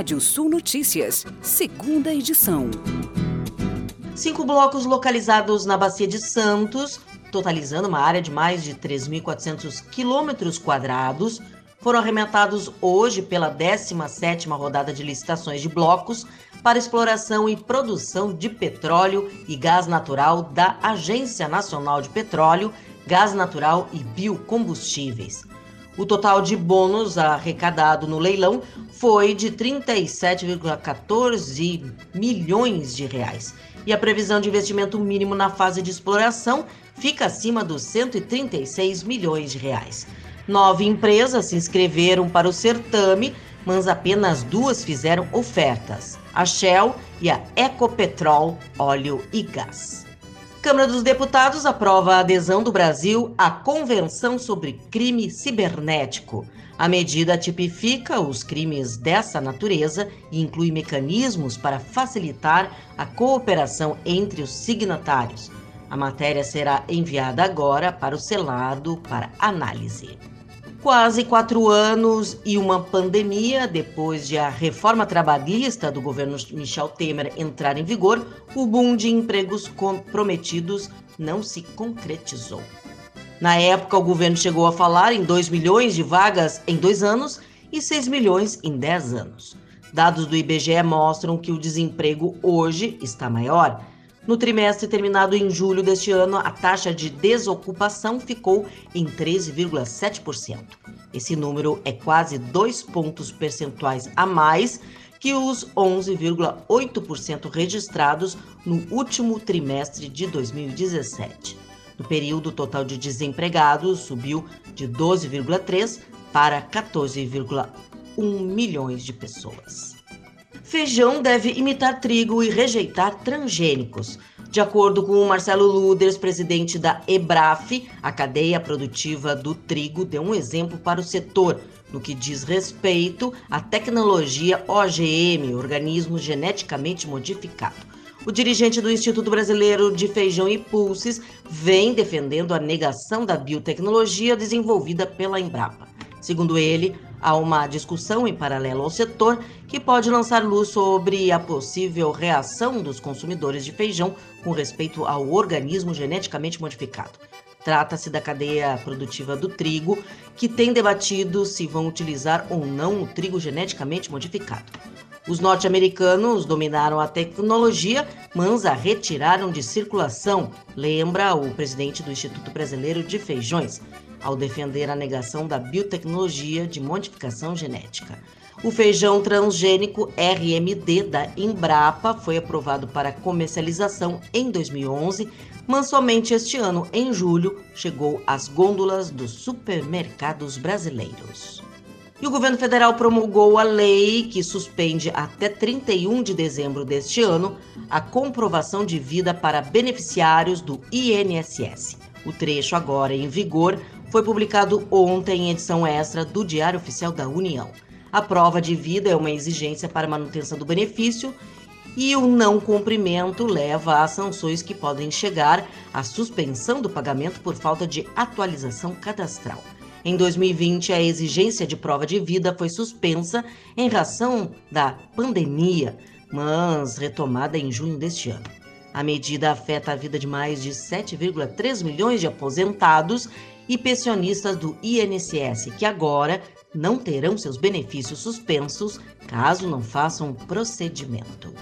Rádio Sul Notícias, segunda edição. Cinco blocos localizados na Bacia de Santos, totalizando uma área de mais de 3.400 quilômetros quadrados, foram arrematados hoje pela 17ª rodada de licitações de blocos para exploração e produção de petróleo e gás natural da Agência Nacional de Petróleo, Gás Natural e Biocombustíveis. O total de bônus arrecadado no leilão foi de 37,14 milhões de reais. E a previsão de investimento mínimo na fase de exploração fica acima dos 136 milhões de reais. Nove empresas se inscreveram para o certame, mas apenas duas fizeram ofertas: a Shell e a Ecopetrol Óleo e Gás. Câmara dos Deputados aprova a adesão do Brasil à Convenção sobre Crime Cibernético. A medida tipifica os crimes dessa natureza e inclui mecanismos para facilitar a cooperação entre os signatários. A matéria será enviada agora para o Selado para análise. Quase quatro anos e uma pandemia depois de a reforma trabalhista do governo Michel Temer entrar em vigor, o boom de empregos comprometidos não se concretizou. Na época, o governo chegou a falar em 2 milhões de vagas em dois anos e 6 milhões em 10 anos. Dados do IBGE mostram que o desemprego hoje está maior. No trimestre terminado em julho deste ano, a taxa de desocupação ficou em 13,7%. Esse número é quase dois pontos percentuais a mais que os 11,8% registrados no último trimestre de 2017. No período, o total de desempregados subiu de 12,3 para 14,1 milhões de pessoas. Feijão deve imitar trigo e rejeitar transgênicos. De acordo com o Marcelo Luders, presidente da EBRAF, a cadeia produtiva do trigo deu um exemplo para o setor no que diz respeito à tecnologia OGM, organismo geneticamente modificado. O dirigente do Instituto Brasileiro de Feijão e Pulses vem defendendo a negação da biotecnologia desenvolvida pela Embrapa. Segundo ele, há uma discussão em paralelo ao setor que pode lançar luz sobre a possível reação dos consumidores de feijão com respeito ao organismo geneticamente modificado. Trata-se da cadeia produtiva do trigo, que tem debatido se vão utilizar ou não o trigo geneticamente modificado. Os norte-americanos dominaram a tecnologia, mas a retiraram de circulação, lembra o presidente do Instituto Brasileiro de Feijões ao defender a negação da biotecnologia de modificação genética. O feijão transgênico RMD da Embrapa foi aprovado para comercialização em 2011, mas somente este ano, em julho, chegou às gôndolas dos supermercados brasileiros. E o governo federal promulgou a lei que suspende até 31 de dezembro deste ano a comprovação de vida para beneficiários do INSS. O trecho, agora em vigor, foi publicado ontem em edição extra do Diário Oficial da União. A prova de vida é uma exigência para manutenção do benefício e o não cumprimento leva a sanções que podem chegar à suspensão do pagamento por falta de atualização cadastral. Em 2020, a exigência de prova de vida foi suspensa em razão da pandemia, mas retomada em junho deste ano. A medida afeta a vida de mais de 7,3 milhões de aposentados e pensionistas do INSS, que agora não terão seus benefícios suspensos caso não façam procedimento.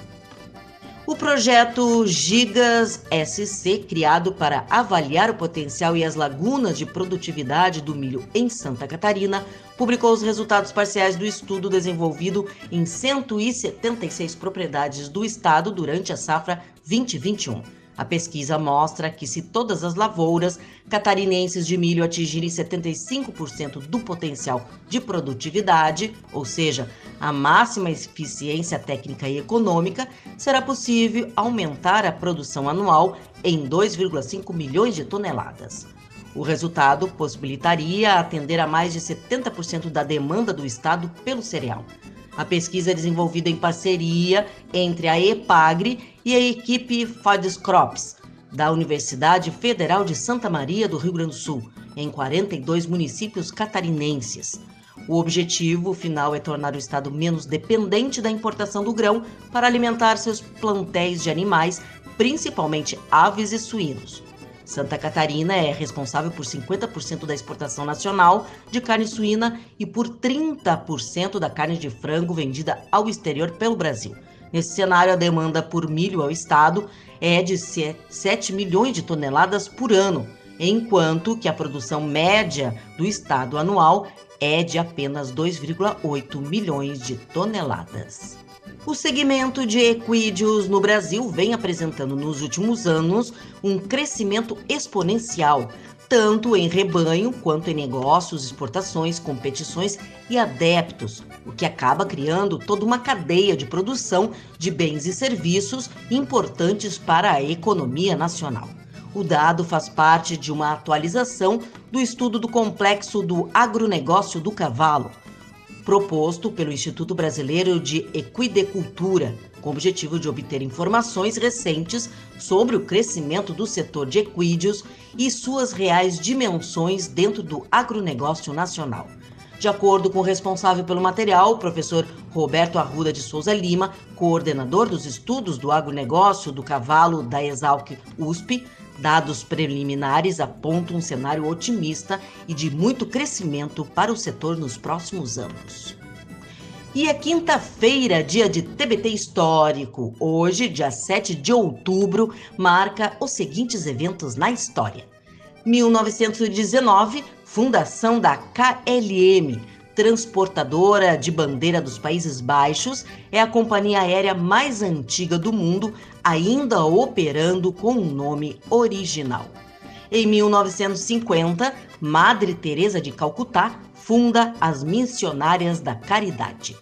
O projeto Gigas SC, criado para avaliar o potencial e as lagunas de produtividade do milho em Santa Catarina, publicou os resultados parciais do estudo desenvolvido em 176 propriedades do estado durante a safra 2021. A pesquisa mostra que se todas as lavouras catarinenses de milho atingirem 75% do potencial de produtividade, ou seja, a máxima eficiência técnica e econômica, será possível aumentar a produção anual em 2,5 milhões de toneladas. O resultado possibilitaria atender a mais de 70% da demanda do estado pelo cereal. A pesquisa é desenvolvida em parceria entre a EPAGRE e a equipe Fades Crops, da Universidade Federal de Santa Maria do Rio Grande do Sul, em 42 municípios catarinenses. O objetivo final é tornar o estado menos dependente da importação do grão para alimentar seus plantéis de animais, principalmente aves e suínos. Santa Catarina é responsável por 50% da exportação nacional de carne suína e por 30% da carne de frango vendida ao exterior pelo Brasil. Nesse cenário, a demanda por milho ao estado é de 7 milhões de toneladas por ano, enquanto que a produção média do estado anual é de apenas 2,8 milhões de toneladas. O segmento de equídeos no Brasil vem apresentando nos últimos anos um crescimento exponencial, tanto em rebanho quanto em negócios, exportações, competições e adeptos, o que acaba criando toda uma cadeia de produção de bens e serviços importantes para a economia nacional. O dado faz parte de uma atualização do estudo do complexo do agronegócio do cavalo, proposto pelo Instituto Brasileiro de Equidecultura, com o objetivo de obter informações recentes sobre o crescimento do setor de equídeos e suas reais dimensões dentro do agronegócio nacional. De acordo com o responsável pelo material, o professor Roberto Arruda de Souza Lima, coordenador dos estudos do agronegócio do cavalo da Exalc USP, Dados preliminares apontam um cenário otimista e de muito crescimento para o setor nos próximos anos. E é quinta-feira, dia de TBT histórico. Hoje, dia 7 de outubro, marca os seguintes eventos na história. 1919, fundação da KLM, transportadora de bandeira dos Países Baixos, é a companhia aérea mais antiga do mundo, ainda operando com um nome original. Em 1950, Madre Teresa de Calcutá funda as Missionárias da Caridade.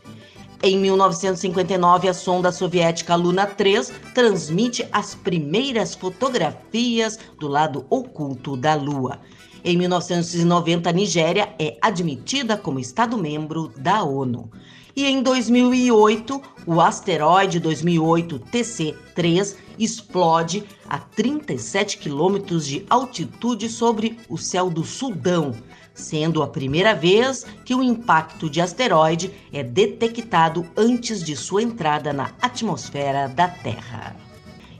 Em 1959, a sonda soviética Luna 3 transmite as primeiras fotografias do lado oculto da Lua. Em 1990, a Nigéria é admitida como Estado-membro da ONU. E em 2008, o asteroide 2008 TC-3 explode a 37 quilômetros de altitude sobre o céu do Sudão, sendo a primeira vez que o impacto de asteroide é detectado antes de sua entrada na atmosfera da Terra.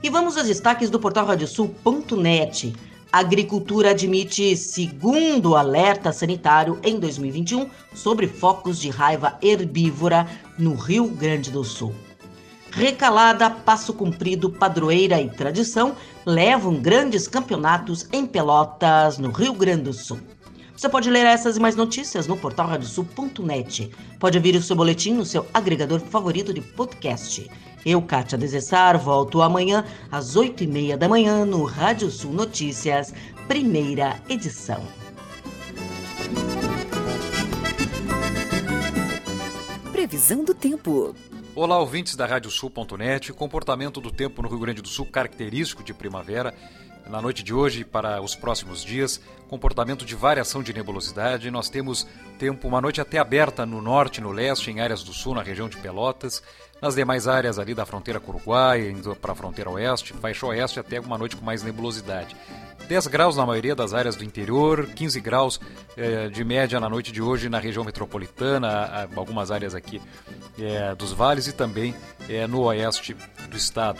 E vamos aos destaques do portal radiosul.net. Agricultura admite segundo alerta sanitário em 2021 sobre focos de raiva herbívora no Rio Grande do Sul. Recalada, Passo Cumprido, Padroeira e Tradição levam grandes campeonatos em Pelotas, no Rio Grande do Sul. Você pode ler essas e mais notícias no portal radiosul.net. Pode ouvir o seu boletim no seu agregador favorito de podcast. Eu, Kátia Desessar, volto amanhã às oito e meia da manhã no Rádio Sul Notícias, primeira edição. Previsão do tempo. Olá, ouvintes da Radiosul.net. Comportamento do tempo no Rio Grande do Sul característico de primavera na noite de hoje para os próximos dias, comportamento de variação de nebulosidade. Nós temos tempo, uma noite até aberta no norte, no leste, em áreas do sul, na região de Pelotas. Nas demais áreas ali da fronteira com o Uruguai, indo para a fronteira oeste, faixa oeste, até uma noite com mais nebulosidade. 10 graus na maioria das áreas do interior, 15 graus eh, de média na noite de hoje na região metropolitana, algumas áreas aqui eh, dos vales e também eh, no oeste do estado.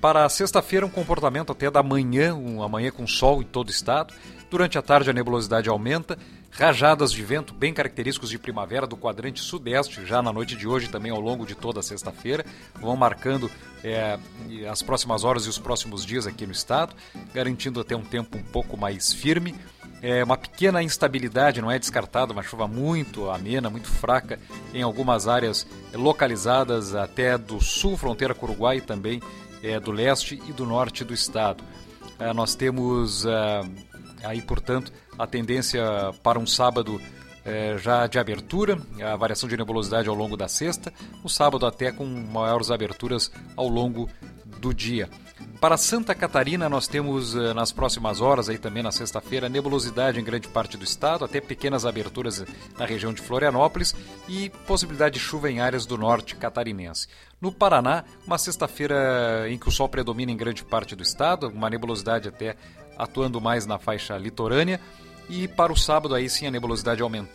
Para sexta-feira, um comportamento até da manhã, uma manhã com sol em todo o estado. Durante a tarde, a nebulosidade aumenta. Rajadas de vento bem característicos de primavera do quadrante sudeste, já na noite de hoje também ao longo de toda a sexta-feira, vão marcando é, as próximas horas e os próximos dias aqui no estado, garantindo até um tempo um pouco mais firme. É uma pequena instabilidade, não é descartada, uma chuva muito amena, muito fraca em algumas áreas localizadas até do sul, fronteira com o Uruguai e também é, do leste e do norte do estado. É, nós temos é, aí, portanto, a tendência para um sábado é, já de abertura, a variação de nebulosidade ao longo da sexta, o sábado até com maiores aberturas ao longo do dia. Para Santa Catarina, nós temos eh, nas próximas horas, aí também na sexta-feira, nebulosidade em grande parte do estado, até pequenas aberturas na região de Florianópolis e possibilidade de chuva em áreas do norte catarinense. No Paraná, uma sexta-feira em que o sol predomina em grande parte do estado, uma nebulosidade até atuando mais na faixa litorânea. E para o sábado, aí sim, a nebulosidade aumentando